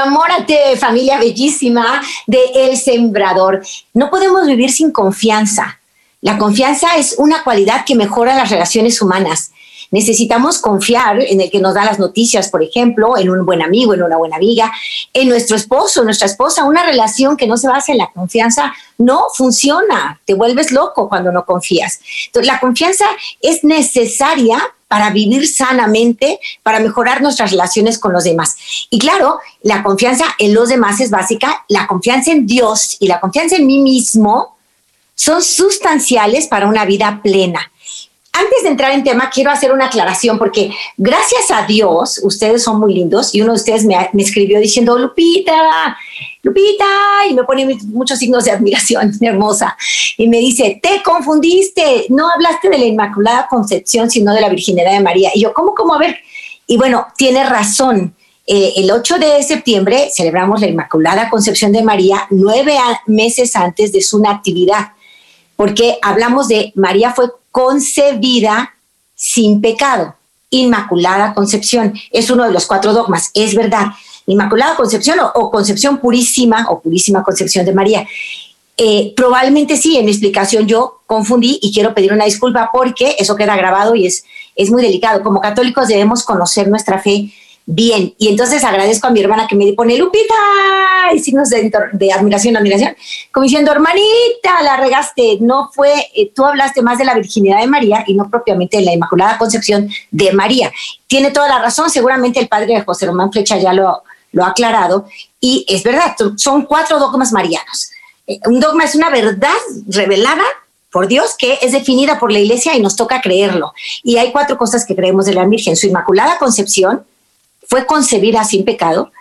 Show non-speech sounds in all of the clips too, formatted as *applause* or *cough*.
Enamórate, familia bellísima de El Sembrador. No podemos vivir sin confianza. La confianza es una cualidad que mejora las relaciones humanas. Necesitamos confiar en el que nos da las noticias, por ejemplo, en un buen amigo, en una buena amiga, en nuestro esposo, nuestra esposa. Una relación que no se basa en la confianza no funciona. Te vuelves loco cuando no confías. Entonces, la confianza es necesaria para vivir sanamente, para mejorar nuestras relaciones con los demás. Y claro, la confianza en los demás es básica, la confianza en Dios y la confianza en mí mismo son sustanciales para una vida plena. Antes de entrar en tema, quiero hacer una aclaración porque gracias a Dios, ustedes son muy lindos y uno de ustedes me, escribió diciendo, Lupita, Lupita, y me pone muchos signos de admiración, *laughs* hermosa, y me dice, te confundiste, no hablaste de la Inmaculada Concepción, sino de la Virginidad de María. Y yo, ¿cómo, cómo? A ver, y bueno, tiene razón. Eh, el 8 de septiembre celebramos la Inmaculada Concepción de María nueve meses antes de su natividad, porque hablamos de María fue concebida sin pecado. Inmaculada Concepción es uno de los cuatro dogmas, es verdad. Inmaculada Concepción o, Concepción Purísima o Purísima Concepción de María. Eh, probablemente sí, en mi explicación yo confundí y quiero pedir una disculpa porque eso queda grabado y es, es muy delicado. Como católicos debemos conocer nuestra fe bien. Y entonces agradezco a mi hermana que me pone Lupita y signos de, de, admiración, admiración, como diciendo, hermanita, la regaste. No fue, eh, tú hablaste más de la virginidad de María y no propiamente de la Inmaculada Concepción de María. Tiene toda la razón, seguramente el padre José Román Flecha ya lo, lo ha aclarado. Y es verdad, son cuatro dogmas marianos. Eh, un dogma es una verdad revelada por Dios que es definida por la iglesia y nos toca creerlo. Y hay cuatro cosas que creemos de la Virgen. Su Inmaculada Concepción, fue concebida sin pecado,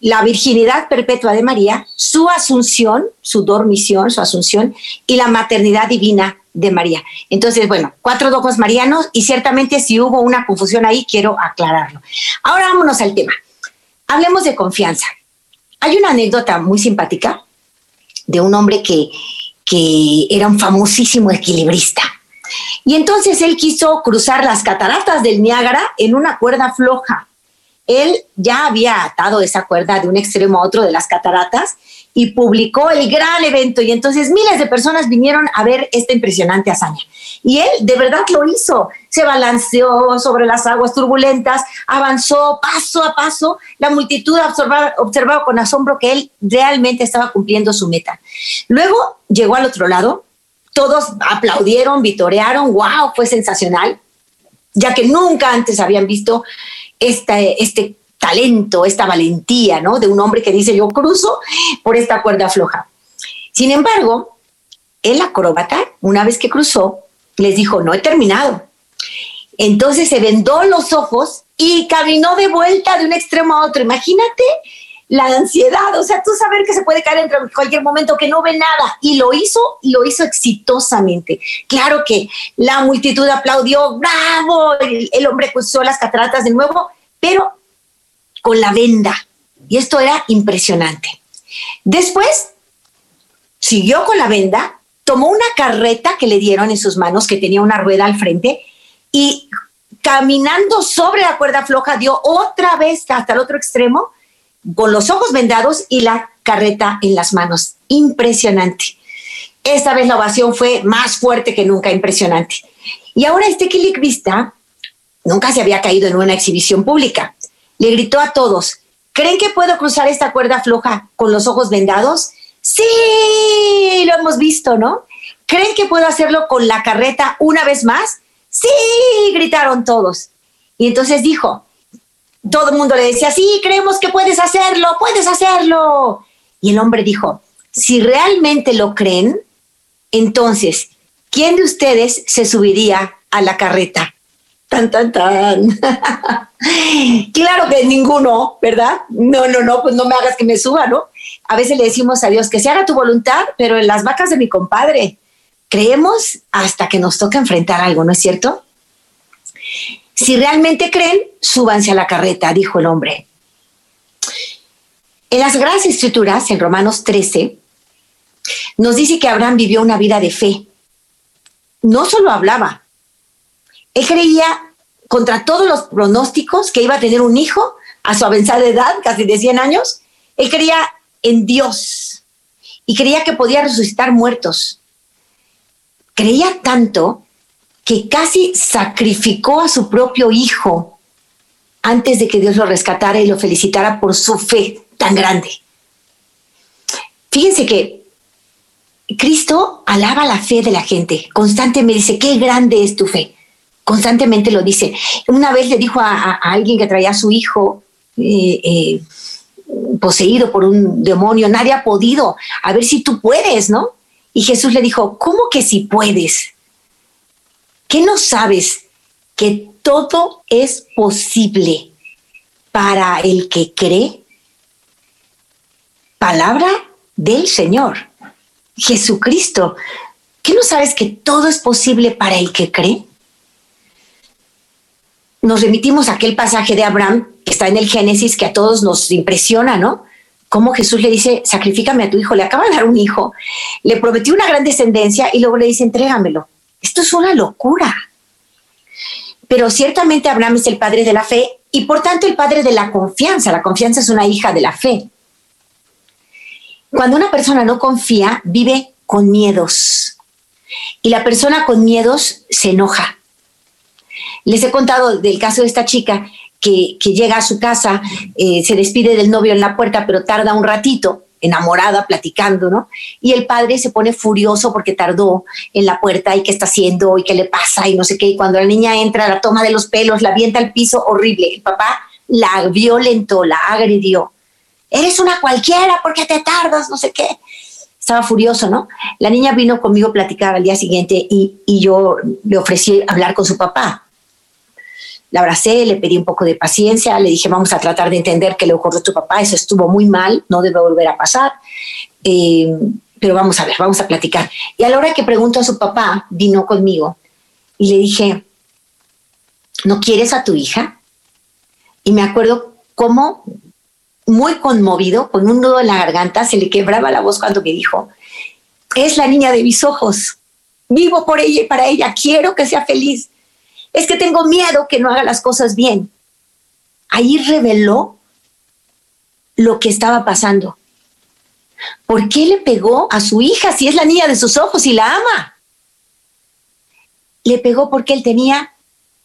la virginidad perpetua de María, su asunción, su dormición, su asunción y la maternidad divina de María. Entonces, bueno, cuatro dogmas marianos y ciertamente si hubo una confusión ahí, quiero aclararlo. Ahora vámonos al tema. Hablemos de confianza. Hay una anécdota muy simpática de un hombre que, que era un famosísimo equilibrista. Y entonces él quiso cruzar las cataratas del Niágara en una cuerda floja él ya había atado esa cuerda de un extremo a otro de las cataratas y publicó el gran evento. Y entonces miles de personas vinieron a ver esta impresionante hazaña. Y él de verdad lo hizo, se balanceó sobre las aguas turbulentas, avanzó paso a paso, la multitud observaba, con asombro que él realmente estaba cumpliendo su meta. Luego llegó al otro lado, todos aplaudieron, vitorearon, wow, fue sensacional, ya que nunca antes habían visto este talento, esta valentía, ¿no? De un hombre que dice, yo cruzo por esta cuerda floja. Sin embargo, el acróbata, una vez que cruzó, les dijo, no he terminado. Entonces se vendó los ojos y caminó de vuelta de un extremo a otro. Imagínate la ansiedad, o sea, tú saber que se puede caer en cualquier momento, que no ve nada. Y lo hizo, y lo hizo exitosamente. Claro que la multitud aplaudió, bravo, el, hombre cruzó las cataratas de nuevo, pero con la venda. Y esto era impresionante. Después, siguió con la venda, tomó una carreta que le dieron en sus manos, que tenía una rueda al frente, y caminando sobre la cuerda floja dio otra vez hasta el otro extremo con los ojos vendados y la carreta en las manos. Impresionante. Esta vez la ovación fue más fuerte que nunca, impresionante. Y ahora este equilibrista nunca se había caído en una exhibición pública. Le gritó a todos, ¿creen que puedo cruzar esta cuerda floja con los ojos vendados? Sí, lo hemos visto, ¿no? ¿Creen que puedo hacerlo con la carreta una vez más? Sí, gritaron todos. Y entonces dijo, todo el mundo le decía, sí, creemos que puedes hacerlo, puedes hacerlo. Y el hombre dijo, si realmente lo creen, entonces, ¿quién de ustedes se subiría a la carreta? Tan, tan, tan. *laughs* claro que ninguno, ¿verdad? No, no, no, pues no me hagas que me suba, ¿no? A veces le decimos a Dios que se haga tu voluntad, pero en las vacas de mi compadre. Creemos hasta que nos toca enfrentar algo, ¿no es cierto? Si realmente creen, súbanse a la carreta, dijo el hombre. En las Sagradas Escrituras, en Romanos 13, nos dice que Abraham vivió una vida de fe. No solo hablaba, él creía contra todos los pronósticos que iba a tener un hijo a su avanzada edad, casi de 100 años. Él creía en Dios y creía que podía resucitar muertos. Creía tanto que casi sacrificó a su propio hijo antes de que Dios lo rescatara y lo felicitara por su fe tan grande. Fíjense que Cristo alaba la fe de la gente, constantemente dice, qué grande es tu fe, constantemente lo dice. Una vez le dijo a, alguien que traía a su hijo eh, eh, poseído por un demonio, nadie ha podido, a ver si tú puedes, ¿no? Y Jesús le dijo, ¿cómo que si puedes? ¿Qué no sabes? Que todo es posible para el que cree palabra del Señor, Jesucristo. ¿Qué no sabes que todo es posible para el que cree? Nos remitimos a aquel pasaje de Abraham que está en el Génesis que a todos nos impresiona, ¿no? Cómo Jesús le dice, sacrifícame a tu hijo, le acaba de dar un hijo, le prometió una gran descendencia y luego le dice, entrégamelo. Esto es una locura. Pero ciertamente Abraham es el padre de la fe y por tanto el padre de la confianza. La confianza es una hija de la fe. Cuando una persona no confía, vive con miedos. Y la persona con miedos se enoja. Les he contado del caso de esta chica que, llega a su casa, eh, se despide del novio en la puerta, pero tarda un ratito, enamorada, platicando, ¿no? Y el padre se pone furioso porque tardó en la puerta y qué está haciendo y qué le pasa y no sé qué. Y cuando la niña entra, la toma de los pelos, la avienta al piso, horrible. El papá la violentó, la agredió eres una cualquiera, ¿por qué te tardas? No sé qué. Estaba furioso, ¿no? La niña vino conmigo a platicar al día siguiente y, yo le ofrecí hablar con su papá. La abracé, le pedí un poco de paciencia, le dije, vamos a tratar de entender qué le ocurrió a tu papá, eso estuvo muy mal, no debe volver a pasar, eh, pero vamos a ver, vamos a platicar. Y a la hora que pregunto a su papá, vino conmigo y le dije, ¿no quieres a tu hija? Y me acuerdo cómo muy conmovido, con un nudo en la garganta, se le quebraba la voz cuando me dijo, es la niña de mis ojos, vivo por ella y para ella, quiero que sea feliz. Es que tengo miedo que no haga las cosas bien. Ahí reveló lo que estaba pasando. ¿Por qué le pegó a su hija si es la niña de sus ojos y la ama? Le pegó porque él tenía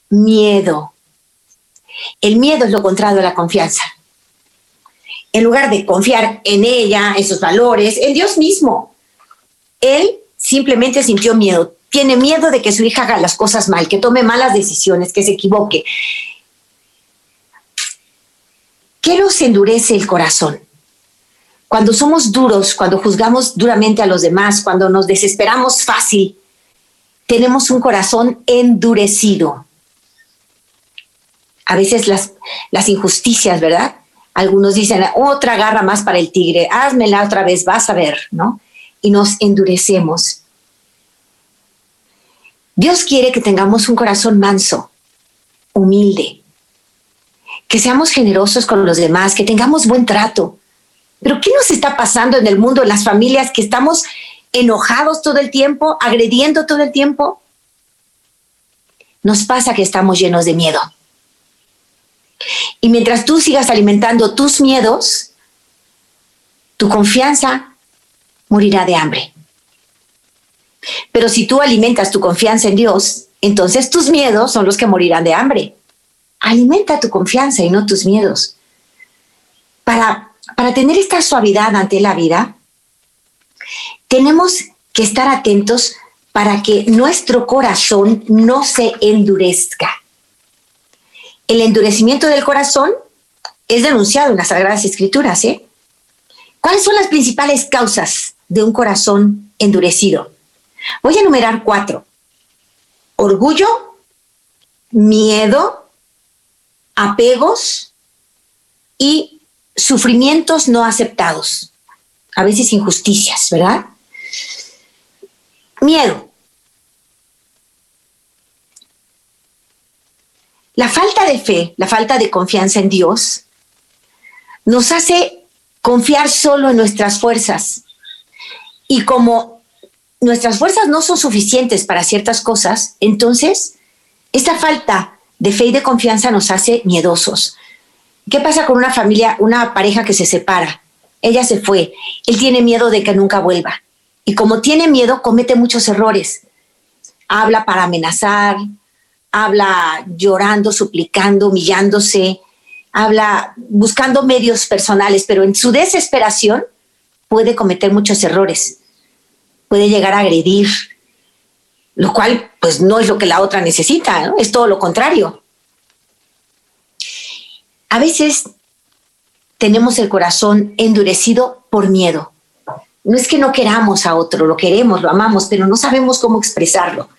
miedo. El miedo es lo contrario a la confianza en lugar de confiar en ella, en sus valores, en Dios mismo. Él simplemente sintió miedo. Tiene miedo de que su hija haga las cosas mal, que tome malas decisiones, que se equivoque. ¿Qué nos endurece el corazón? Cuando somos duros, cuando juzgamos duramente a los demás, cuando nos desesperamos fácil, tenemos un corazón endurecido. A veces las, las injusticias, ¿verdad? Algunos dicen, otra garra más para el tigre, házmela otra vez, vas a ver, ¿no? Y nos endurecemos. Dios quiere que tengamos un corazón manso, humilde, que seamos generosos con los demás, que tengamos buen trato. Pero ¿qué nos está pasando en el mundo, en las familias, que estamos enojados todo el tiempo, agrediendo todo el tiempo? Nos pasa que estamos llenos de miedo. Y mientras tú sigas alimentando tus miedos, tu confianza morirá de hambre. Pero si tú alimentas tu confianza en Dios, entonces tus miedos son los que morirán de hambre. Alimenta tu confianza y no tus miedos. Para, para tener esta suavidad ante la vida, tenemos que estar atentos para que nuestro corazón no se endurezca el endurecimiento del corazón es denunciado en las Sagradas Escrituras. ¿eh? ¿Cuáles son las principales causas de un corazón endurecido? Voy a enumerar cuatro. Orgullo, miedo, apegos y sufrimientos no aceptados, a veces injusticias, ¿verdad? Miedo. La falta de fe, la falta de confianza en Dios, nos hace confiar solo en nuestras fuerzas. Y como nuestras fuerzas no son suficientes para ciertas cosas, entonces esta falta de fe y de confianza nos hace miedosos. ¿Qué pasa con una familia, una pareja que se separa? Ella se fue, él tiene miedo de que nunca vuelva. Y como tiene miedo, comete muchos errores. Habla para amenazar, habla llorando, suplicando, humillándose, habla buscando medios personales, pero en su desesperación puede cometer muchos errores, puede llegar a agredir, lo cual pues no es lo que la otra necesita, es todo lo contrario. A veces tenemos el corazón endurecido por miedo. No es que no queramos a otro, lo queremos, lo amamos, pero no sabemos cómo expresarlo.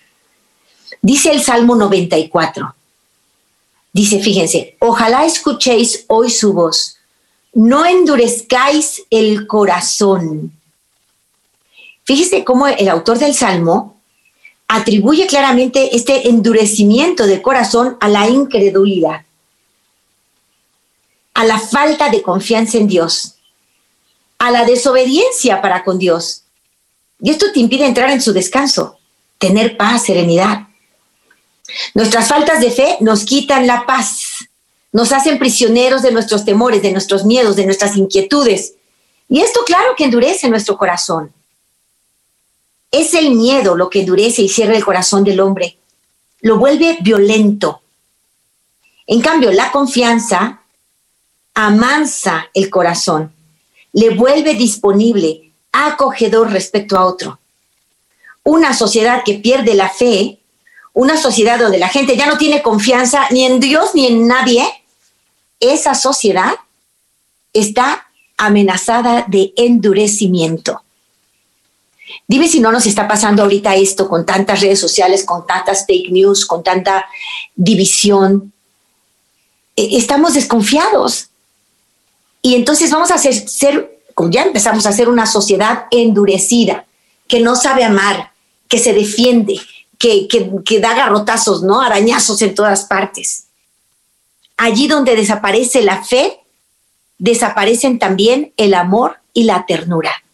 Dice el Salmo 94. Dice, fíjense, ojalá escuchéis hoy su voz, no endurezcáis el corazón. Fíjese cómo el autor del Salmo atribuye claramente este endurecimiento del corazón a la incredulidad, a la falta de confianza en Dios, a la desobediencia para con Dios. Y esto te impide entrar en su descanso, tener paz, serenidad. Nuestras faltas de fe nos quitan la paz, nos hacen prisioneros de nuestros temores, de nuestros miedos, de nuestras inquietudes. Y esto claro que endurece nuestro corazón. Es el miedo lo que endurece y cierra el corazón del hombre, lo vuelve violento. En cambio, la confianza amansa el corazón, le vuelve disponible, acogedor respecto a otro. Una sociedad que pierde la fe una sociedad donde la gente ya no tiene confianza ni en Dios ni en nadie, esa sociedad está amenazada de endurecimiento. Dime si no nos está pasando ahorita esto con tantas redes sociales, con tantas fake news, con tanta división. E, estamos desconfiados. Y entonces vamos a ser, ser, ya empezamos a ser una sociedad endurecida, que no sabe amar, que se defiende, que, da garrotazos, ¿no? Arañazos en todas partes. Allí donde desaparece la fe, desaparecen también el amor y la ternura.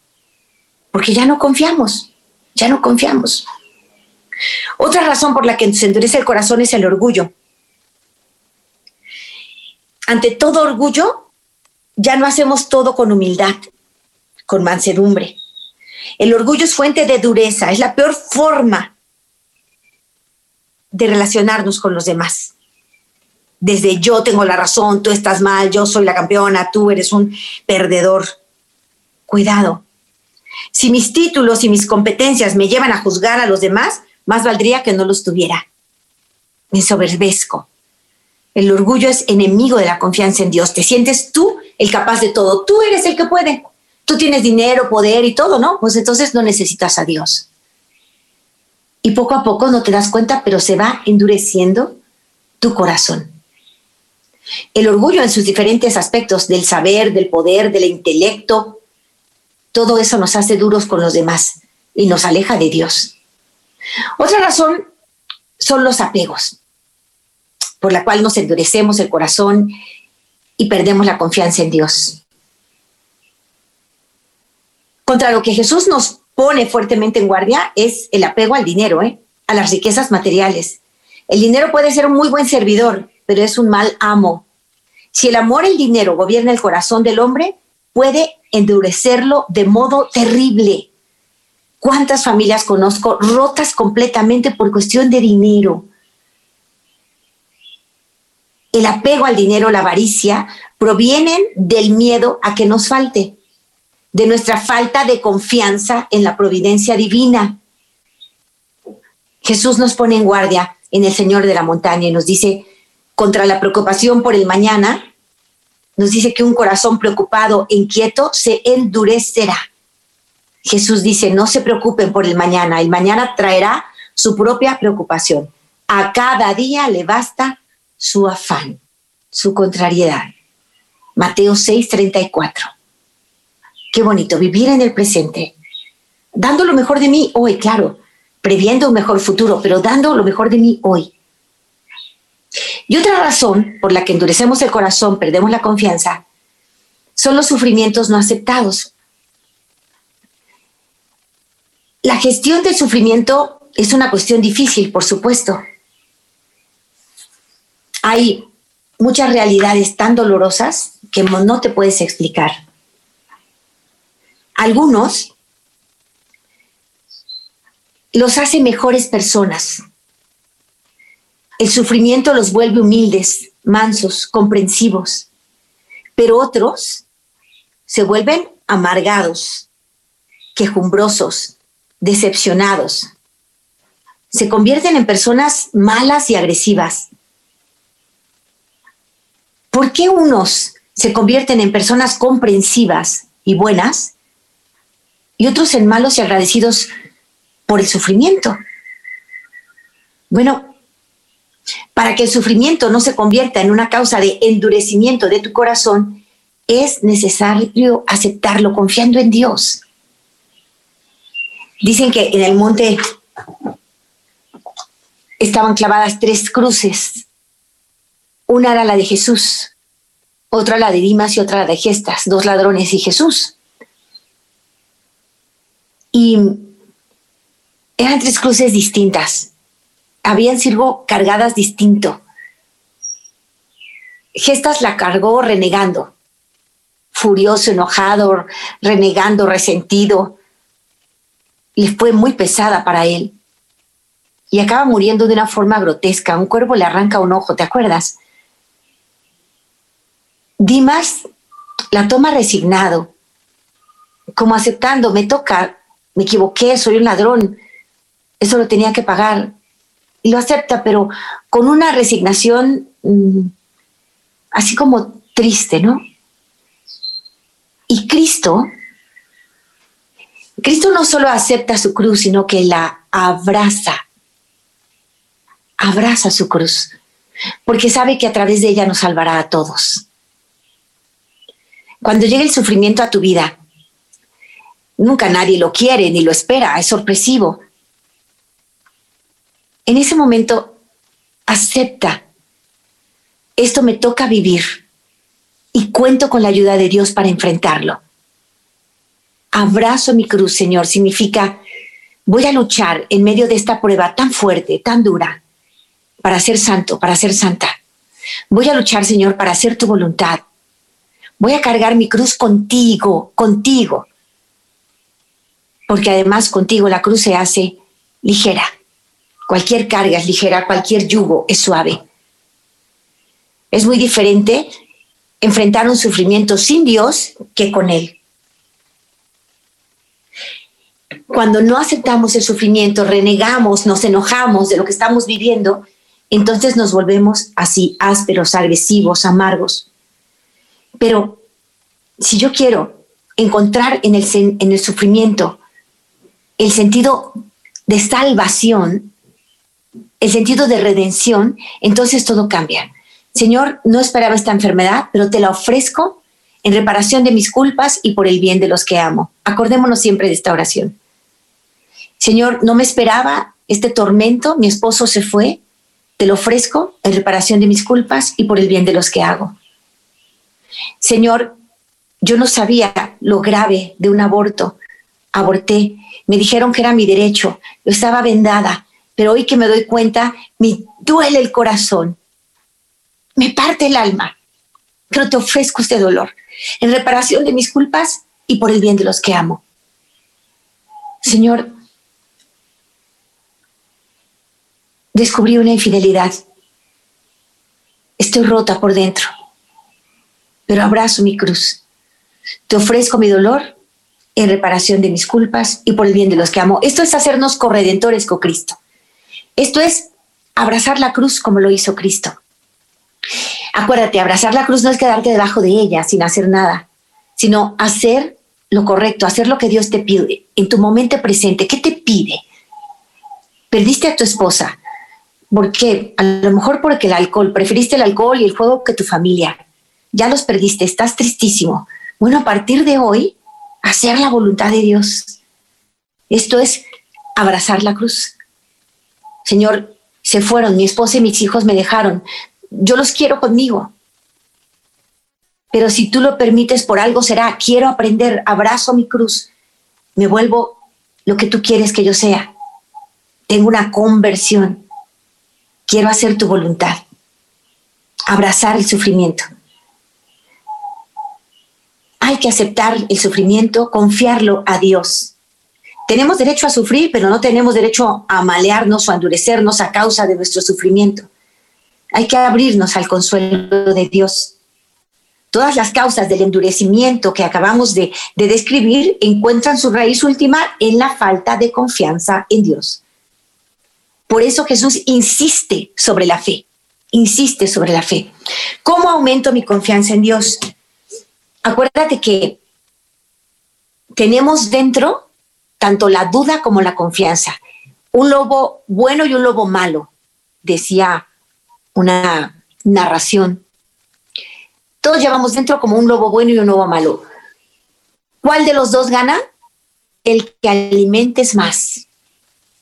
Porque ya no confiamos, ya no confiamos. Otra razón por la que se endurece el corazón es el orgullo. Ante todo orgullo, ya no hacemos todo con humildad, con mansedumbre. El orgullo es fuente de dureza, es la peor forma de relacionarnos con los demás. Desde yo tengo la razón, tú estás mal, yo soy la campeona, tú eres un perdedor. Cuidado. Si mis títulos y mis competencias me llevan a juzgar a los demás, más valdría que no los tuviera. Me soberbezco. El orgullo es enemigo de la confianza en Dios. Te sientes tú el capaz de todo. Tú eres el que puede. Tú tienes dinero, poder y todo, ¿no? Pues entonces no necesitas a Dios y poco a poco no te das cuenta, pero se va endureciendo tu corazón. El orgullo en sus diferentes aspectos, del saber, del poder, del intelecto, todo eso nos hace duros con los demás y nos aleja de Dios. Otra razón son los apegos, por la cual nos endurecemos el corazón y perdemos la confianza en Dios. Contra lo que Jesús nos pone fuertemente en guardia es el apego al dinero, ¿eh? a las riquezas materiales. El dinero puede ser un muy buen servidor, pero es un mal amo. Si el amor al dinero gobierna el corazón del hombre, puede endurecerlo de modo terrible. ¿Cuántas familias conozco rotas completamente por cuestión de dinero? El apego al dinero, la avaricia, provienen del miedo a que nos falte de nuestra falta de confianza en la providencia divina. Jesús nos pone en guardia en el Señor de la montaña y nos dice, contra la preocupación por el mañana, nos dice que un corazón preocupado, inquieto, se endurecerá. Jesús dice, no se preocupen por el mañana, el mañana traerá su propia preocupación. A cada día le basta su afán, su contrariedad. Mateo 6:34. Qué bonito, vivir en el presente, dando lo mejor de mí hoy, claro, previendo un mejor futuro, pero dando lo mejor de mí hoy. Y otra razón por la que endurecemos el corazón, perdemos la confianza, son los sufrimientos no aceptados. La gestión del sufrimiento es una cuestión difícil, por supuesto. Hay muchas realidades tan dolorosas que no te puedes explicar. Algunos los hace mejores personas. El sufrimiento los vuelve humildes, mansos, comprensivos, pero otros se vuelven amargados, quejumbrosos, decepcionados. Se convierten en personas malas y agresivas. ¿Por qué unos se convierten en personas comprensivas y buenas y otros en malos y agradecidos por el sufrimiento? Bueno, para que el sufrimiento no se convierta en una causa de endurecimiento de tu corazón, es necesario aceptarlo confiando en Dios. Dicen que en el monte estaban clavadas tres cruces. Una era la de Jesús, otra la de Dimas y otra la de Gestas, dos ladrones y Jesús. Y eran tres cruces distintas. Habían sido cargadas distinto. Gestas la cargó renegando, furioso, enojado, renegando, resentido y fue muy pesada para él. Y acaba muriendo de una forma grotesca. Un cuervo le arranca un ojo, ¿te acuerdas? Dimas la toma resignado, como aceptando, me toca, me equivoqué, soy un ladrón, eso lo tenía que pagar. Y lo acepta, pero con una resignación mm, así como triste, ¿no? Y Cristo Cristo no solo acepta su cruz, sino que la abraza. Abraza su cruz, porque sabe que a través de ella nos salvará a todos. Cuando llega el sufrimiento a tu vida, nunca nadie lo quiere ni lo espera, es sorpresivo. En ese momento, acepta, esto me toca vivir y cuento con la ayuda de Dios para enfrentarlo abrazo mi cruz, Señor, significa voy a luchar en medio de esta prueba tan fuerte, tan dura, para ser santo, para ser santa. Voy a luchar, Señor, para hacer tu voluntad. Voy a cargar mi cruz contigo, contigo. Porque además contigo la cruz se hace ligera. Cualquier carga es ligera, cualquier yugo es suave. Es muy diferente enfrentar un sufrimiento sin Dios que con Él. Cuando no aceptamos el sufrimiento, renegamos, nos enojamos de lo que estamos viviendo, entonces nos volvemos así ásperos, agresivos, amargos. Pero si yo quiero encontrar en el, en el sufrimiento el sentido de salvación, el sentido de redención, entonces todo cambia. Señor, no esperaba esta enfermedad, pero te la ofrezco en reparación de mis culpas y por el bien de los que amo. Acordémonos siempre de esta oración. Señor, no me esperaba este tormento, mi esposo se fue, te lo ofrezco en reparación de mis culpas y por el bien de los que hago. Señor, yo no sabía lo grave de un aborto, aborté, me dijeron que era mi derecho, yo estaba vendada, pero hoy que me doy cuenta, me duele el corazón, me parte el alma, pero te ofrezco este dolor en reparación de mis culpas y por el bien de los que amo. Señor, descubrí una infidelidad. Estoy rota por dentro, pero abrazo mi cruz. Te ofrezco mi dolor en reparación de mis culpas y por el bien de los que amo. Esto es hacernos corredentores con Cristo. Esto es abrazar la cruz como lo hizo Cristo. Acuérdate, abrazar la cruz no es quedarte debajo de ella sin hacer nada, sino hacer lo correcto, hacer lo que Dios te pide en tu momento presente. ¿Qué te pide? Perdiste a tu esposa, ¿Por qué? A lo mejor porque el alcohol, preferiste el alcohol y el juego que tu familia. Ya los perdiste, estás tristísimo. Bueno, a partir de hoy, hacer la voluntad de Dios. Esto es abrazar la cruz. Señor, se fueron, mi esposa y mis hijos me dejaron. Yo los quiero conmigo. Pero si tú lo permites, por algo será. Quiero aprender, abrazo mi cruz, me vuelvo lo que tú quieres que yo sea. Tengo una conversión. Quiero hacer tu voluntad. Abrazar el sufrimiento. Hay que aceptar el sufrimiento, confiarlo a Dios. Tenemos derecho a sufrir, pero no tenemos derecho a malearnos o a endurecernos a causa de nuestro sufrimiento. Hay que abrirnos al consuelo de Dios. Todas las causas del endurecimiento que acabamos de, describir encuentran su raíz última en la falta de confianza en Dios. Por eso Jesús insiste sobre la fe, insiste sobre la fe. ¿Cómo aumento mi confianza en Dios? Acuérdate que tenemos dentro tanto la duda como la confianza. Un lobo bueno y un lobo malo, decía una narración todos llevamos dentro como un lobo bueno y un lobo malo. ¿Cuál de los dos gana? El que alimentes más.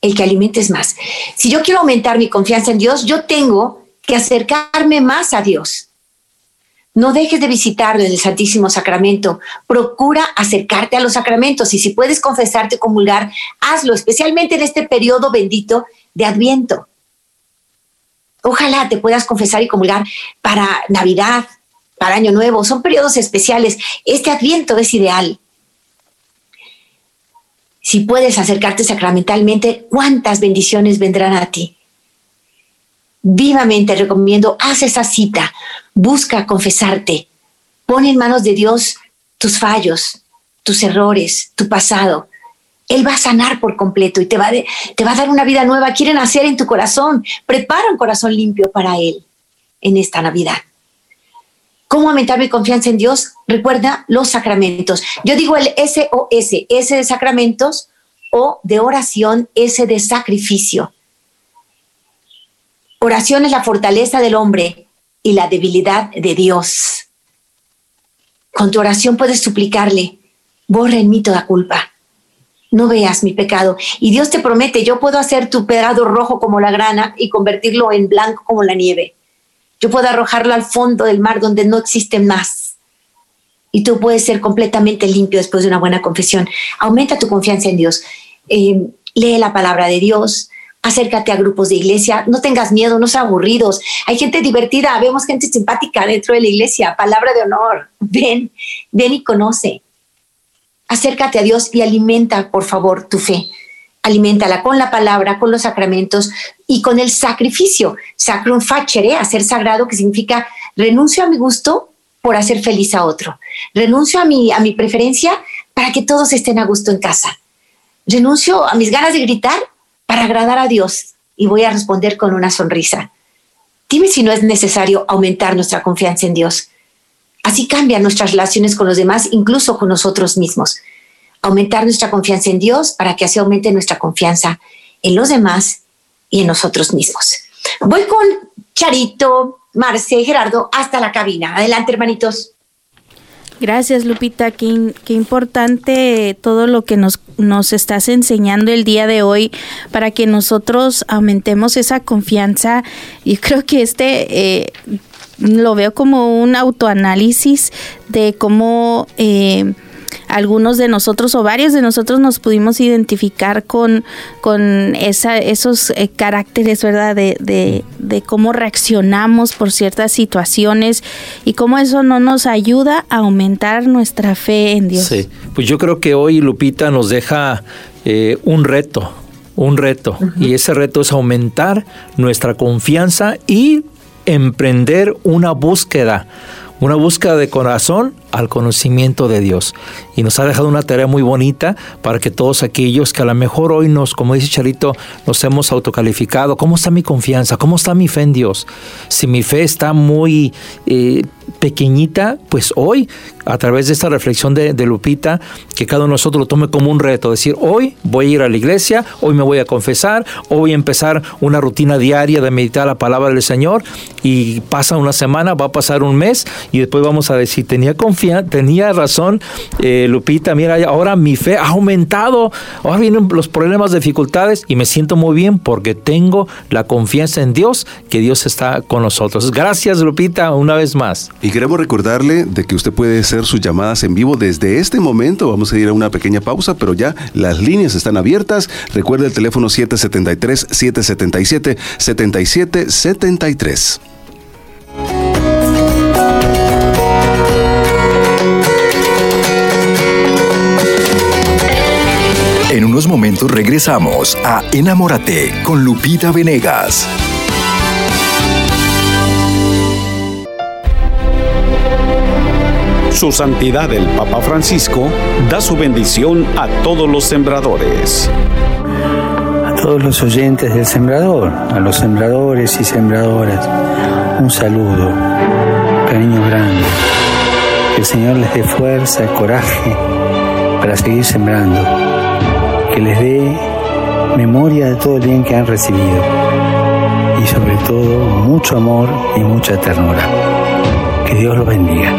El que alimentes más. Si yo quiero aumentar mi confianza en Dios, yo tengo que acercarme más a Dios. No dejes de visitarlo en el Santísimo Sacramento. Procura acercarte a los sacramentos y si puedes confesarte o comulgar, hazlo, especialmente en este periodo bendito de Adviento. Ojalá te puedas confesar y comulgar para Navidad, para Año Nuevo, son periodos especiales. Este adviento es ideal. Si puedes acercarte sacramentalmente, ¿cuántas bendiciones vendrán a ti? Vivamente recomiendo, haz esa cita, busca confesarte, pon en manos de Dios tus fallos, tus errores, tu pasado. Él va a sanar por completo y te va, te va a dar una vida nueva. Quiere nacer en tu corazón. Prepara un corazón limpio para Él en esta Navidad. ¿Cómo aumentar mi confianza en Dios? Recuerda los sacramentos. Yo digo el SOS, S de sacramentos o de oración, S de sacrificio. Oración es la fortaleza del hombre y la debilidad de Dios. Con tu oración puedes suplicarle, borra en mí toda culpa. No veas mi pecado. Y Dios te promete, yo puedo hacer tu pecado rojo como la grana y convertirlo en blanco como la nieve. Yo puedo arrojarlo al fondo del mar donde no existe más. Y tú puedes ser completamente limpio después de una buena confesión. Aumenta tu confianza en Dios. Eh, lee la palabra de Dios. Acércate a grupos de iglesia. No tengas miedo, no seas aburridos. Hay gente divertida. Vemos gente simpática dentro de la iglesia. Palabra de honor. Ven, ven y conoce. Acércate a Dios y alimenta, por favor, tu fe aliméntala con la palabra, con los sacramentos y con el sacrificio. Sacrum facere, hacer sagrado, que significa renuncio a mi gusto por hacer feliz a otro. Renuncio a mi, a mi preferencia para que todos estén a gusto en casa. Renuncio a mis ganas de gritar para agradar a Dios y voy a responder con una sonrisa. Dime si no es necesario aumentar nuestra confianza en Dios. Así cambian nuestras relaciones con los demás, incluso con nosotros mismos aumentar nuestra confianza en Dios para que así aumente nuestra confianza en los demás y en nosotros mismos. Voy con Charito, Marce, Gerardo, hasta la cabina. Adelante, hermanitos. Gracias, Lupita. Qué, importante todo lo que nos, nos estás enseñando el día de hoy para que nosotros aumentemos esa confianza. Y creo que este eh, lo veo como un autoanálisis de cómo... Eh, algunos de nosotros o varios de nosotros nos pudimos identificar con, con esa, esos eh, caracteres, ¿verdad? De, de, de, cómo reaccionamos por ciertas situaciones y cómo eso no nos ayuda a aumentar nuestra fe en Dios. Sí, pues yo creo que hoy Lupita nos deja eh, un reto, un reto, y ese reto es aumentar nuestra confianza y emprender una búsqueda, una búsqueda de corazón al conocimiento de Dios. Y nos ha dejado una tarea muy bonita para que todos aquellos que a lo mejor hoy nos, como dice Charito, nos hemos autocalificado, ¿cómo está mi confianza? ¿Cómo está mi fe en Dios? Si mi fe está muy eh, pequeñita, pues hoy, a través de esta reflexión de, Lupita, que cada uno de nosotros lo tome como un reto, decir, hoy voy a ir a la iglesia, hoy me voy a confesar, hoy voy a empezar una rutina diaria de meditar la palabra del Señor y pasa una semana, va a pasar un mes y después vamos a decir, tenía confianza, tenía razón, eh, Lupita, mira, ahora mi fe ha aumentado, ahora vienen los problemas, dificultades y me siento muy bien porque tengo la confianza en Dios, que Dios está con nosotros. Gracias, Lupita, una vez más. Y queremos recordarle de que usted puede hacer sus llamadas en vivo desde este momento. Vamos a ir a una pequeña pausa, pero ya las líneas están abiertas. Recuerde el teléfono 773-777-7773. Unos momentos regresamos a Enamórate con Lupita Venegas. Su Santidad el Papa Francisco da su bendición a todos los sembradores. A todos los oyentes del sembrador, a los sembradores y sembradoras, un saludo, cariño grande. Que el Señor les dé fuerza, coraje para seguir sembrando. Que les dé memoria de todo el bien que han recibido. Y sobre todo mucho amor y mucha ternura. Que Dios los bendiga.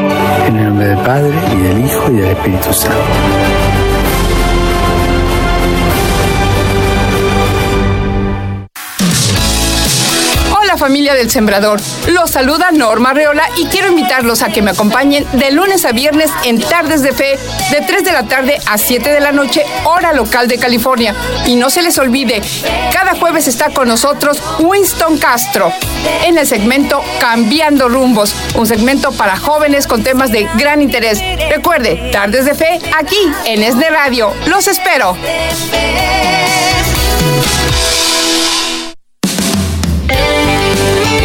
En el nombre del Padre, y del Hijo, y del Espíritu Santo. Familia del Sembrador. Los saluda Norma Reola y quiero invitarlos a que me acompañen de lunes a viernes en Tardes de Fe, de 3 de la tarde a 7 de la noche, hora local de California. Y no se les olvide, cada jueves está con nosotros Winston Castro en el segmento Cambiando Rumbos, un segmento para jóvenes con temas de gran interés. Recuerde, Tardes de Fe aquí en ESNE Radio. Los espero.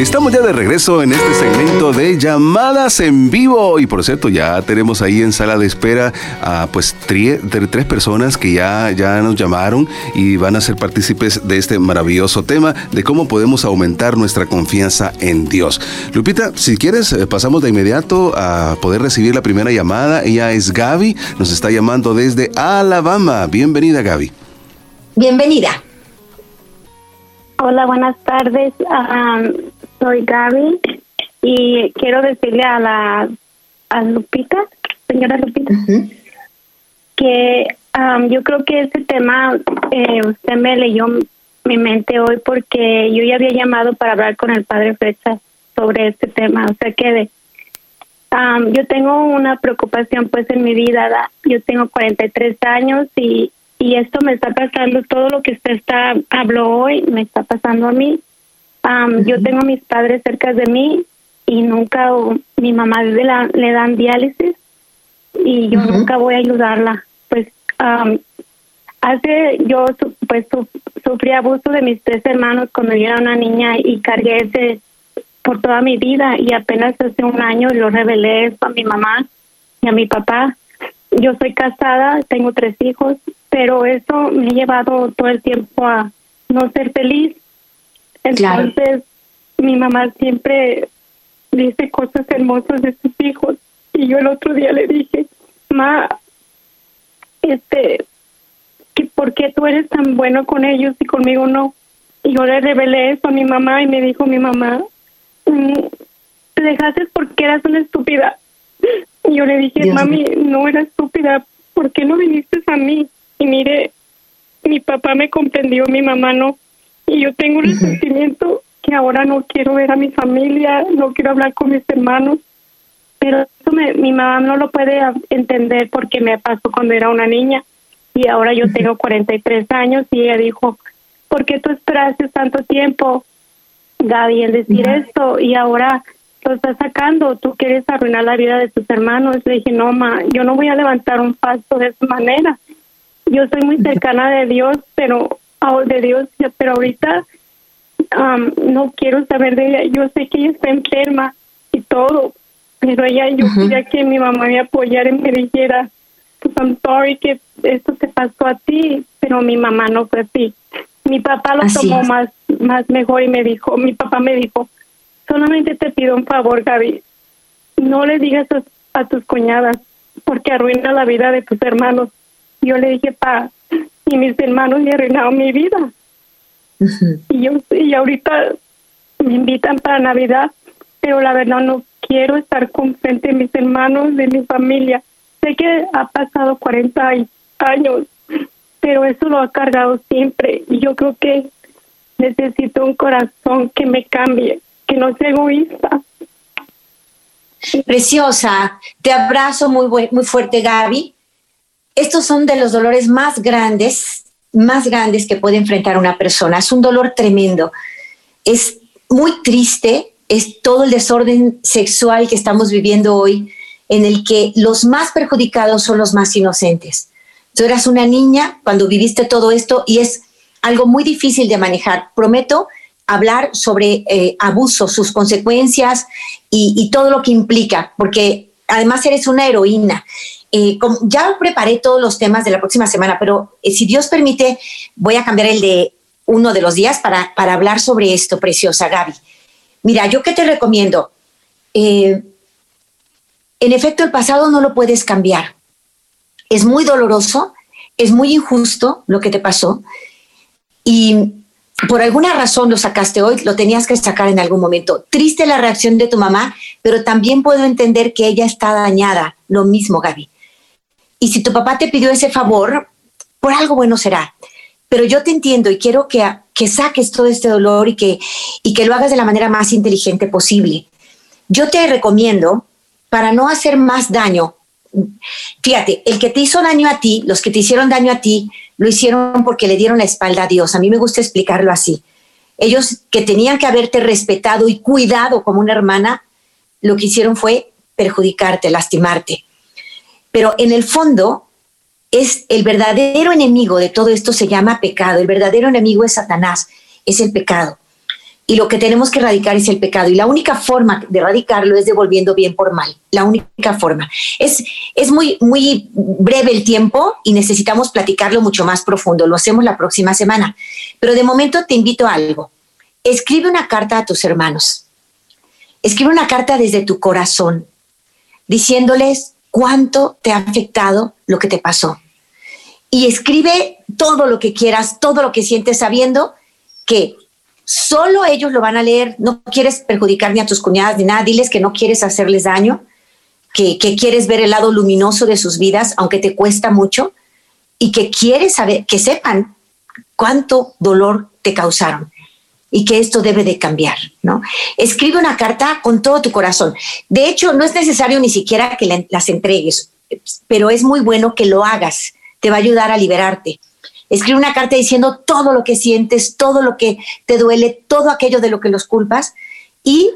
Estamos ya de regreso en este segmento de llamadas en vivo y por cierto ya tenemos ahí en sala de espera a pues tres personas que ya, ya nos llamaron y van a ser partícipes de este maravilloso tema de cómo podemos aumentar nuestra confianza en Dios. Lupita, si quieres eh, pasamos de inmediato a poder recibir la primera llamada. Ella es Gaby, nos está llamando desde Alabama. Bienvenida Gaby. Bienvenida. Hola, buenas tardes. Soy Gaby y quiero decirle a la a Lupita, señora Lupita, que yo creo que este tema eh, usted me leyó mi mente hoy porque yo ya había llamado para hablar con el padre Frecha sobre este tema, o sea que de, yo tengo una preocupación pues en mi vida, yo tengo 43 años y y esto me está pasando, todo lo que usted está habló hoy, me está pasando a mí. Yo tengo a mis padres cerca de mí y nunca, mi mamá le, le dan diálisis y yo nunca voy a ayudarla. Pues hace, yo pues sufrí abuso de mis tres hermanos cuando yo era una niña y cargué ese por toda mi vida y apenas hace un año lo revelé a mi mamá y a mi papá. Yo soy casada, tengo tres hijos pero eso me ha llevado todo el tiempo a no ser feliz. Entonces, mi mamá siempre dice cosas hermosas de sus hijos y yo el otro día le dije, "Ma, este, que ¿por qué tú eres tan bueno con ellos y conmigo no?" Y yo le revelé eso a mi mamá y me dijo mi mamá, mm, "Te dejaste porque eras una estúpida." Y yo le dije, "Mami, no era estúpida, ¿por qué no viniste a mí?" Y mire, mi papá me comprendió, mi mamá no. Y yo tengo un sentimiento que ahora no quiero ver a mi familia, no quiero hablar con mis hermanos. Pero eso me, mi mamá no lo puede entender porque me pasó cuando era una niña. Y ahora yo tengo 43 años y ella dijo, ¿por qué tú esperaste tanto tiempo, Gaby, en decir esto? Y ahora lo estás sacando, tú quieres arruinar la vida de tus hermanos. Le dije, no, ma, yo no voy a levantar un paso de esa manera. Yo soy muy cercana de Dios, pero de Dios, pero ahorita no quiero saber de ella. Yo sé que ella está enferma y todo, pero ella, yo quería que mi mamá me apoyara y me dijera, pues I'm sorry que esto te pasó a ti, pero mi mamá no fue así. Mi papá lo tomó más, más mejor y me dijo, mi papá me dijo, solamente te pido un favor, Gaby, no le digas a, tus cuñadas porque arruina la vida de tus hermanos. Yo le dije, pa, y mis hermanos me arruinaron mi vida. Y yo y ahorita me invitan para Navidad, pero la verdad no quiero estar con frente de mis hermanos, de mi familia. Sé que ha pasado 40 años, pero eso lo ha cargado siempre y yo creo que necesito un corazón que me cambie, que no sea egoísta. Preciosa, te abrazo muy, muy fuerte, Gaby. Estos son de los dolores más grandes, más grandes que puede enfrentar una persona. Es un dolor tremendo. Es muy triste, es todo el desorden sexual que estamos viviendo hoy, en el que los más perjudicados son los más inocentes. Tú eras una niña cuando viviste todo esto y es algo muy difícil de manejar. Prometo hablar sobre eh, abuso, sus consecuencias y, todo lo que implica, porque además eres una heroína. Eh, ya preparé todos los temas de la próxima semana, pero eh, si Dios permite, voy a cambiar el de uno de los días para, hablar sobre esto, preciosa Gaby. Mira, yo qué te recomiendo. en efecto, el pasado no lo puedes cambiar. Es muy doloroso, es muy injusto lo que te pasó y por alguna razón lo sacaste hoy, lo tenías que sacar en algún momento. Triste la reacción de tu mamá, pero también puedo entender que ella está dañada. Lo mismo, Gaby. Y si tu papá te pidió ese favor, por algo bueno será. Pero yo te entiendo y quiero que, que saques todo este dolor y que, y que lo hagas de la manera más inteligente posible. Yo te recomiendo, para no hacer más daño, fíjate, el que te hizo daño a ti, los que te hicieron daño a ti, lo hicieron porque le dieron la espalda a Dios. A mí me gusta explicarlo así. Ellos que tenían que haberte respetado y cuidado como una hermana, lo que hicieron fue perjudicarte, lastimarte. Pero en el fondo es el verdadero enemigo de todo esto se llama pecado. El verdadero enemigo es Satanás, es el pecado y lo que tenemos que erradicar es el pecado. Y la única forma de erradicarlo es devolviendo bien por mal. La única forma. Es, es muy, muy breve el tiempo y necesitamos platicarlo mucho más profundo. Lo hacemos la próxima semana. Pero de momento te invito a algo. Escribe una carta a tus hermanos. Escribe una carta desde tu corazón, diciéndoles cuánto te ha afectado lo que te pasó. Y escribe todo lo que quieras, todo lo que sientes, sabiendo que Solo ellos lo van a leer. No quieres perjudicar ni a tus cuñadas ni nada. Diles que no quieres hacerles daño, que, quieres ver el lado luminoso de sus vidas, aunque te cuesta mucho, y que quieres saber, que sepan cuánto dolor te causaron y que esto debe de cambiar, ¿no? Escribe una carta con todo tu corazón. De hecho, no es necesario ni siquiera que las entregues, pero es muy bueno que lo hagas. Te va a ayudar a liberarte. Escribe una carta diciendo todo lo que sientes, todo lo que te duele, todo aquello de lo que los culpas y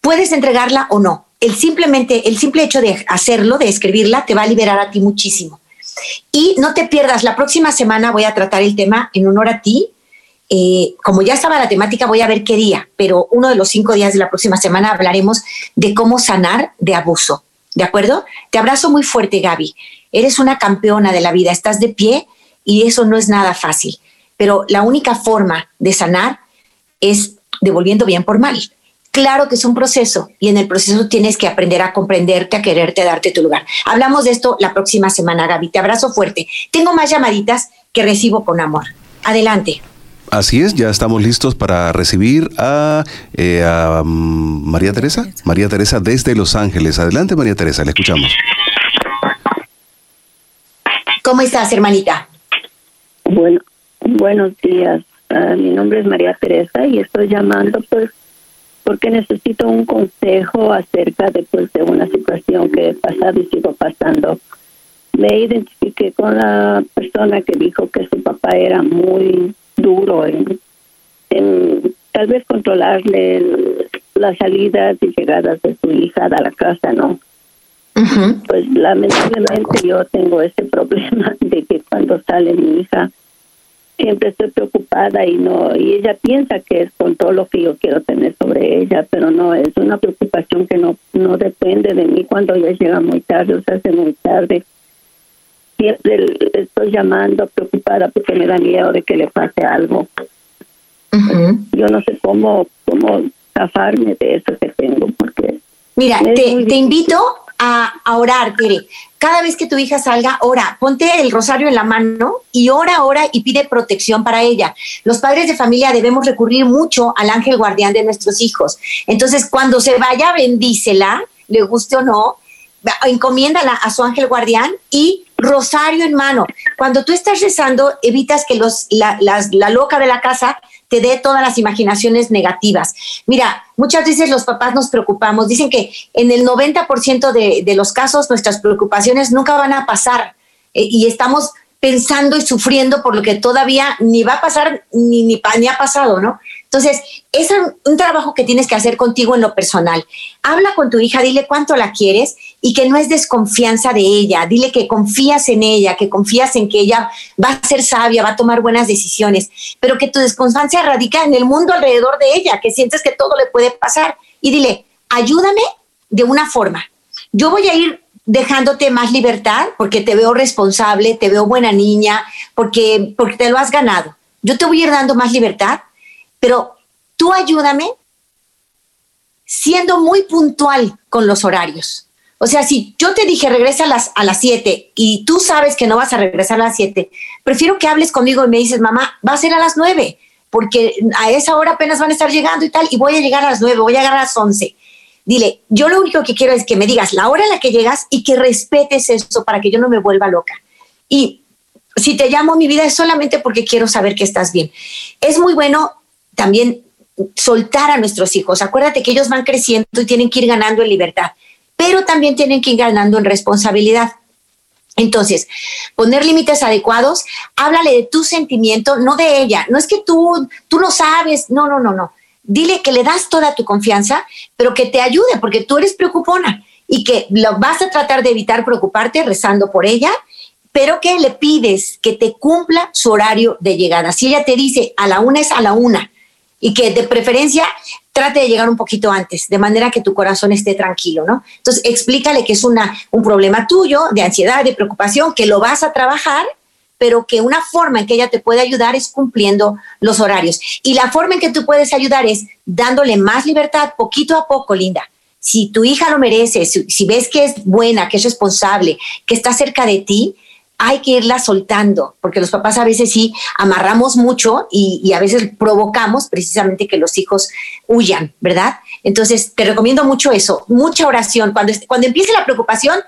puedes entregarla o no. El simplemente el simple hecho de hacerlo, de escribirla, te va a liberar a ti muchísimo. Y no te pierdas, la próxima semana voy a tratar el tema en honor a ti. Eh, como ya estaba la temática, voy a ver qué día, pero uno de los cinco días de la próxima semana hablaremos de cómo sanar de abuso. ¿De acuerdo? Te abrazo muy fuerte, Gaby. Eres una campeona de la vida, estás de pie y eso no es nada fácil. Pero la única forma de sanar es devolviendo bien por mal. Claro que es un proceso y en el proceso tienes que aprender a comprenderte, a quererte, a darte tu lugar. Hablamos de esto la próxima semana, Gaby. Te abrazo fuerte. Tengo más llamaditas que recibo con amor. Adelante. Así es, ya estamos listos para recibir a, eh, mm, María Teresa. María Teresa desde Los Ángeles. Adelante, María Teresa, le escuchamos. ¿Cómo estás, hermanita? Bueno, buenos días. Ah, mi nombre es María Teresa y estoy llamando pues porque necesito un consejo acerca de, pues, de una situación que he pasado y sigo pasando. Me identifiqué con la persona que dijo que su papá era muy duro en, tal vez controlarle las salidas y llegadas de su hija a la casa, ¿no? Pues lamentablemente yo tengo ese problema *laughs* de que cuando sale mi hija siempre estoy preocupada y no y ella piensa que es con todo lo que yo quiero tener sobre ella, pero no es una preocupación que no no depende de mí cuando ella llega muy tarde o se hace muy tarde. Siempre estoy llamando preocupada porque me da miedo de que le pase algo. Yo no sé cómo cómo zafarme de eso que tengo porque Mira, te, te invito a, orar, Tere. Cada vez que tu hija salga, ora, ponte el rosario en la mano y ora, ora y pide protección para ella. Los padres de familia debemos recurrir mucho al ángel guardián de nuestros hijos. Entonces, cuando se vaya, bendícela, le guste o no, encomiéndala a su ángel guardián y rosario en mano. Cuando tú estás rezando, evitas que los, la, la loca de la casa te dé todas las imaginaciones negativas. Mira, muchas veces los papás nos preocupamos, dicen que en el 90% de, de los casos nuestras preocupaciones nunca van a pasar eh, y estamos pensando y sufriendo por lo que todavía ni va a pasar ni, ni, ni ha pasado, ¿no? Entonces, es un trabajo que tienes que hacer contigo en lo personal. Habla con tu hija, dile cuánto la quieres y que no es desconfianza de ella. Dile que confías en ella, que confías en que ella va a ser sabia, va a tomar buenas decisiones, pero que tu desconfianza radica en el mundo alrededor de ella, que sientes que todo le puede pasar. Y dile, ayúdame de una forma. Yo voy a ir dejándote más libertad porque te veo responsable, te veo buena niña, porque, porque te lo has ganado. Yo te voy a ir dando más libertad pero tú ayúdame siendo muy puntual con los horarios. O sea, si yo te dije regresa a las, a las 7 y tú sabes que no vas a regresar a las 7, prefiero que hables conmigo y me dices, mamá, va a ser a las 9, porque a esa hora apenas van a estar llegando y tal, y voy a llegar a las 9, voy a llegar a las 11. Dile, yo lo único que quiero es que me digas la hora en la que llegas y que respetes eso para que yo no me vuelva loca. Y si te llamo mi vida es solamente porque quiero saber que estás bien. Es muy bueno también soltar a nuestros hijos. Acuérdate que ellos van creciendo y tienen que ir ganando en libertad, pero también tienen que ir ganando en responsabilidad. Entonces, poner límites adecuados, háblale de tu sentimiento, no de ella. No es que tú, tú no sabes, no, no, no, no. Dile que le das toda tu confianza, pero que te ayude, porque tú eres preocupona y que lo vas a tratar de evitar preocuparte rezando por ella, pero que le pides que te cumpla su horario de llegada. Si ella te dice a la una es a la una, y que de preferencia trate de llegar un poquito antes, de manera que tu corazón esté tranquilo, ¿no? Entonces, explícale que es una, un problema tuyo, de ansiedad, de preocupación, que lo vas a trabajar, pero que una forma en que ella te puede ayudar es cumpliendo los horarios. Y la forma en que tú puedes ayudar es dándole más libertad poquito a poco, Linda. Si tu hija lo merece, si, si ves que es buena, que es responsable, que está cerca de ti, hay que irla soltando, porque los papás a veces sí amarramos mucho y, a veces provocamos precisamente que los hijos huyan, ¿verdad? Entonces, te recomiendo mucho eso, mucha oración. Cuando, cuando empiece la preocupación,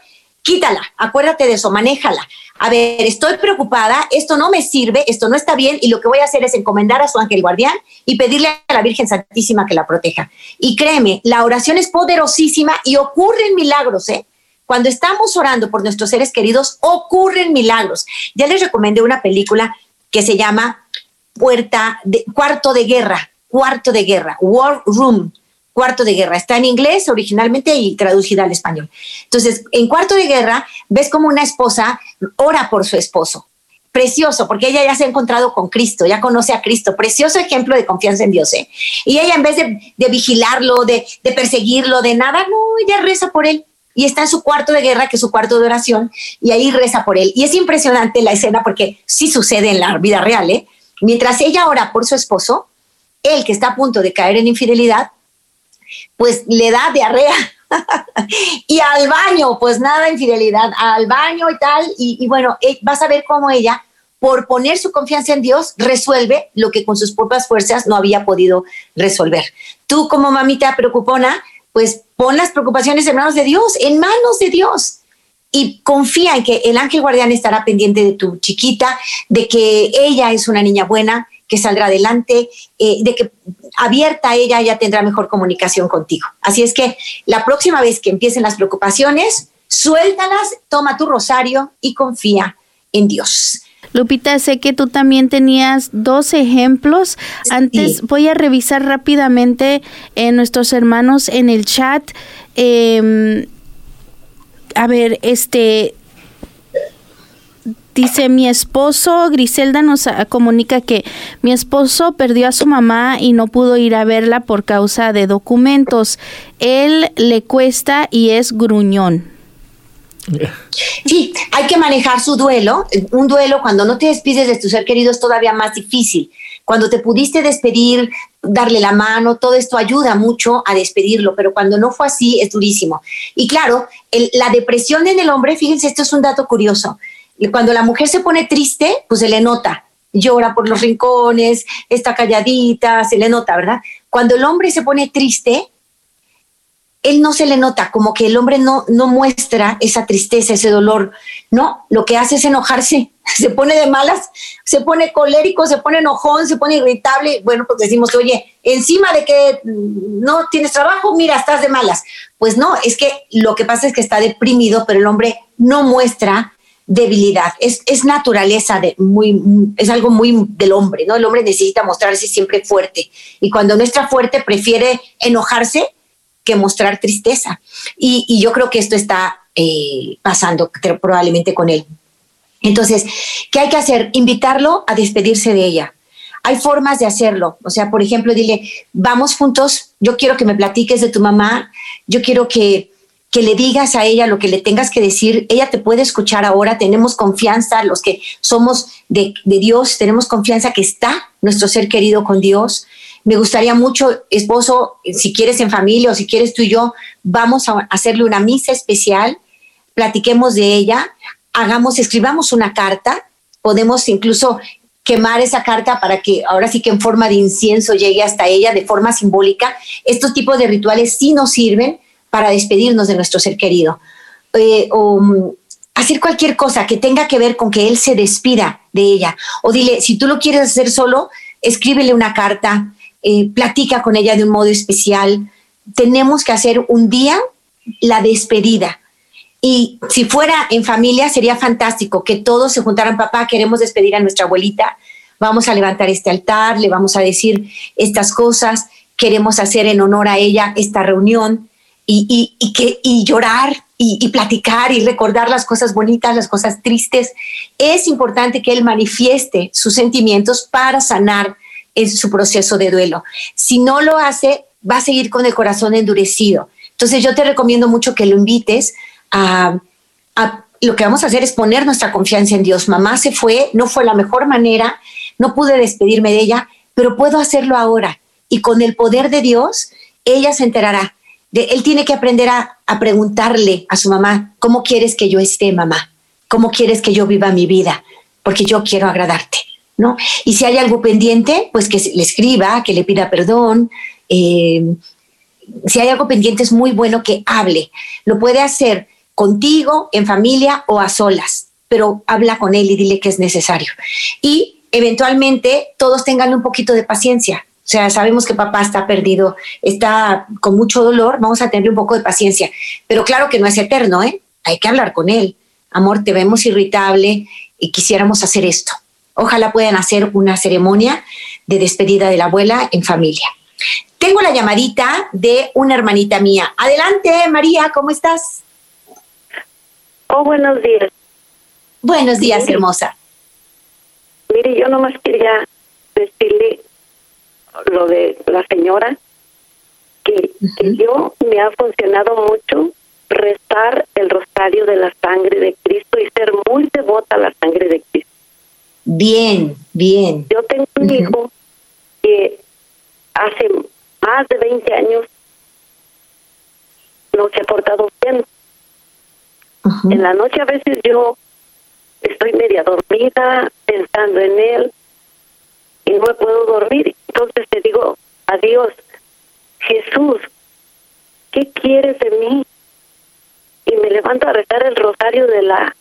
quítala, acuérdate de eso, manéjala. A ver, estoy preocupada, esto no me sirve, esto no está bien y lo que voy a hacer es encomendar a su ángel guardián y pedirle a la Virgen Santísima que la proteja. Y créeme, la oración es poderosísima y ocurren milagros, ¿eh? Cuando estamos orando por nuestros seres queridos, ocurren milagros. Ya les recomendé una película que se llama Puerta Cuarto de Guerra, Cuarto de Guerra, War Room, Cuarto de Guerra. Está en inglés originalmente y traducida al español. Entonces, en Cuarto de Guerra, ves como una esposa ora por su esposo. Precioso, porque ella ya se ha encontrado con Cristo, ya conoce a Cristo. Precioso ejemplo de confianza en Dios. ¿eh? Y ella, en vez de, de vigilarlo, de, de perseguirlo, de nada, no, ella reza por él y está en su cuarto de guerra, que es su cuarto de oración, y ahí reza por él. Y es impresionante la escena porque sí sucede en la vida real, ¿eh? Mientras ella ora por su esposo, él que está a punto de caer en infidelidad, pues le da diarrea. *laughs* y al baño, pues nada, infidelidad, al baño y tal. Y, bueno, eh, vas a ver cómo ella, por poner su confianza en Dios, resuelve lo que con sus propias fuerzas no había podido resolver. Tú como mamita preocupona, pues pon las preocupaciones en manos de Dios, en manos de Dios. Y confía en que el ángel guardián estará pendiente de tu chiquita, de que ella es una niña buena, que saldrá adelante, eh, de que abierta ella ya tendrá mejor comunicación contigo. Así es que la próxima vez que empiecen las preocupaciones, suéltalas, toma tu rosario y confía en Dios. Lupita, sé que tú también tenías dos ejemplos. Antes voy a revisar rápidamente en nuestros hermanos en el chat. Em, a ver, este, Dice, mi esposo, Griselda nos comunica que mi esposo perdió a su mamá y no pudo ir a verla por causa de documentos. Él le cuesta y es gruñón. Sí, hay que manejar su duelo. Un duelo cuando no te despides de tu ser querido es todavía más difícil. Cuando te pudiste despedir, darle la mano, todo esto ayuda mucho a despedirlo, pero cuando no fue así es durísimo. Y claro, la depresión en el hombre, fíjense, esto es un dato curioso. Cuando la mujer se pone triste, pues se le nota, llora por los rincones, está calladita, se le nota, ¿verdad? Cuando el hombre se pone triste, él no se le nota, como que el hombre no, no muestra esa tristeza, ese dolor, no, lo que hace es enojarse, *laughs* se pone de malas, se pone colérico, se pone enojón, se pone irritable, bueno, pues decimos, oye, encima de que no tienes trabajo, mira, estás de malas. Pues no, es que lo que pasa es que está deprimido, pero el hombre no muestra debilidad, es, es naturaleza, de muy, es algo muy del hombre, ¿no? El hombre necesita mostrarse siempre fuerte y cuando no está fuerte prefiere enojarse que mostrar tristeza. Y, yo creo que esto está eh, pasando probablemente con él. Entonces, ¿qué hay que hacer? Invitarlo a despedirse de ella. Hay formas de hacerlo. O sea, por ejemplo, dile, vamos juntos, yo quiero que me platiques de tu mamá, yo quiero que que le digas a ella lo que le tengas que decir. Ella te puede escuchar ahora, tenemos confianza, los que somos de, Dios, tenemos confianza que está nuestro ser querido con Dios. Me gustaría mucho, esposo, si quieres en familia o si quieres tú y yo, vamos a hacerle una misa especial, platiquemos de ella, hagamos, escribamos una carta, podemos incluso quemar esa carta para que ahora sí que en forma de incienso llegue hasta ella de forma simbólica. Estos tipos de rituales sí nos sirven para despedirnos de nuestro ser querido. Eh, o mm, hacer cualquier cosa que tenga que ver con que él se despida de ella. O dile, si tú lo quieres hacer solo, escríbele una carta, eh, platica con ella de un modo especial. Tenemos que hacer un día la despedida. Y si fuera en familia, sería fantástico que todos se juntaran, papá, queremos despedir a nuestra abuelita, vamos a levantar este altar, le vamos a decir estas cosas, queremos hacer en honor a ella esta reunión y, que, y llorar y, platicar y recordar las cosas bonitas, las cosas tristes. Es importante que él manifieste sus sentimientos para sanar en su proceso de duelo. Si no lo hace, va a seguir con el corazón endurecido. Entonces yo te recomiendo mucho que lo invites a, a lo que vamos a hacer es poner nuestra confianza en Dios. Mamá se fue, no fue la mejor manera, no pude despedirme de ella, pero puedo hacerlo ahora. Y con el poder de Dios, ella se enterará él tiene que aprender a, preguntarle a su mamá, ¿cómo quieres que yo esté, mamá? ¿Cómo quieres que yo viva mi vida? Porque yo quiero agradarte, ¿no? Y si hay algo pendiente, pues que le escriba, que le pida perdón. Eh, si hay algo pendiente, es muy bueno que hable. Lo puede hacer contigo, en familia o a solas, pero habla con él y dile que es necesario. Y eventualmente todos tengan un poquito de paciencia. O sea, sabemos que papá está perdido, está con mucho dolor, vamos a tener un poco de paciencia. Pero claro que no es eterno, ¿eh? Hay que hablar con él. Amor, te vemos irritable y quisiéramos hacer esto. Ojalá puedan hacer una ceremonia de despedida de la abuela en familia. Tengo la llamadita de una hermanita mía. Adelante, María, ¿cómo estás? Oh, buenos días. Buenos días, hermosa. Mire, yo nomás quería decirle lo de la señora, que, yo me ha funcionado mucho rezar el rosario de la sangre de Cristo y ser muy devota a la sangre de Cristo. Bien, bien. Yo tengo un hijo que hace más de 20 años no se ha portado bien. En la noche a veces yo estoy media dormida pensando en él y no me puedo dormir. Entonces te digo, adiós, Jesús, ¿qué quieres de mí? Y me levanto a rezar el rosario de la,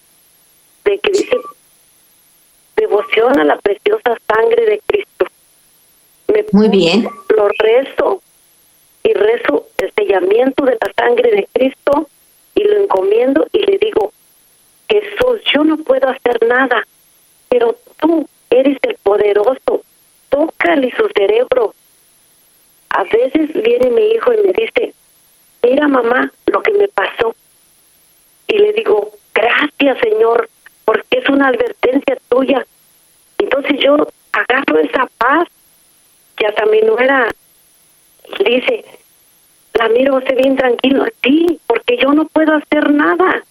de que dice, devoción a la preciosa sangre de Cristo. Muy bien. Lo rezo y rezo el sellamiento de la sangre de Cristo y lo encomiendo y le digo, Jesús, yo no puedo hacer nada, pero tú eres el poderoso, tócale su cerebro. A veces viene mi hijo y me dice, mira mamá lo que me pasó. Y le digo, gracias Señor, porque es una advertencia tuya. Entonces yo agarro esa paz que hasta mi nuera dice, la miro usted bien tranquilo, sí, porque yo no puedo hacer nada.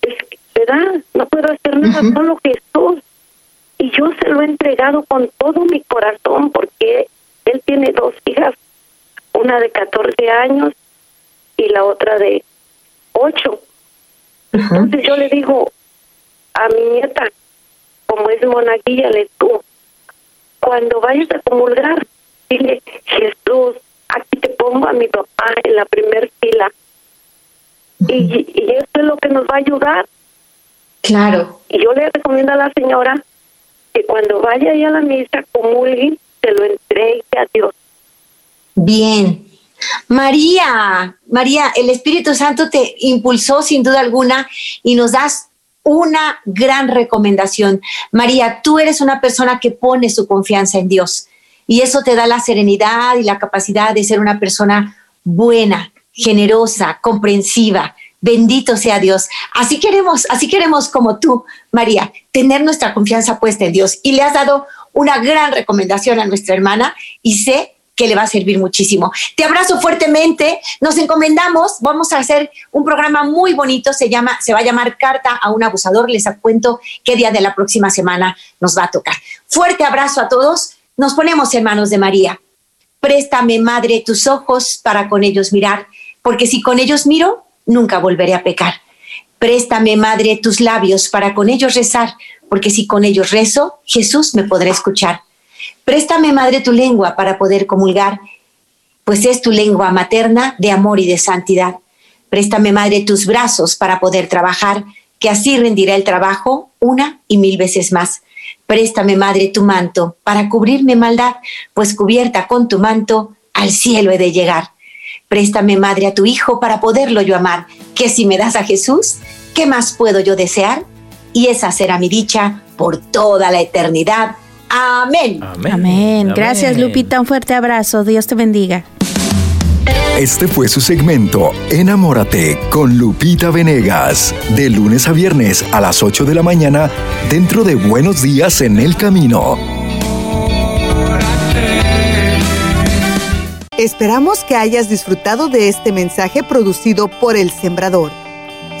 Es, ¿Verdad? No puedo hacer nada, solo Jesús. Y yo se lo he entregado con todo mi corazón, porque él tiene dos hijas, una de 14 años y la otra de 8. Entonces yo le digo a mi nieta, como es monaguilla, le digo, cuando vayas a comulgar, dile, Jesús, aquí te pongo a mi papá en la primer fila. Y, y eso es lo que nos va a ayudar. Claro. Y yo le recomiendo a la señora que cuando vaya ahí a la misa, comulgue, se lo entregue a Dios. Bien. María, María, el Espíritu Santo te impulsó sin duda alguna y nos das una gran recomendación. María, tú eres una persona que pone su confianza en Dios y eso te da la serenidad y la capacidad de ser una persona buena, generosa, comprensiva. Bendito sea Dios. Así queremos, así queremos como tú, María, tener nuestra confianza puesta en Dios. Y le has dado una gran recomendación a nuestra hermana y sé que le va a servir muchísimo. Te abrazo fuertemente, nos encomendamos, vamos a hacer un programa muy bonito, se llama, se va a llamar Carta a un abusador, les cuento qué día de la próxima semana nos va a tocar. Fuerte abrazo a todos, nos ponemos en manos de María. Préstame, Madre, tus ojos para con ellos mirar, porque si con ellos miro, nunca volveré a pecar. Préstame, Madre, tus labios para con ellos rezar, porque si con ellos rezo, Jesús me podrá escuchar. Préstame, Madre, tu lengua para poder comulgar, pues es tu lengua materna de amor y de santidad. Préstame, Madre, tus brazos para poder trabajar, que así rendirá el trabajo una y mil veces más. Préstame, Madre, tu manto para cubrirme maldad, pues cubierta con tu manto al cielo he de llegar. Préstame, Madre, a tu Hijo para poderlo yo amar, que si me das a Jesús, ¿qué más puedo yo desear? Y esa será mi dicha por toda la eternidad. Amén. Amén. Gracias, Lupita. Un fuerte abrazo. Dios te bendiga. Este fue su segmento Enamórate con Lupita Venegas, de lunes a viernes a las 8 de la mañana, dentro de Buenos Días en el Camino. Esperamos que hayas disfrutado de este mensaje producido por El Sembrador.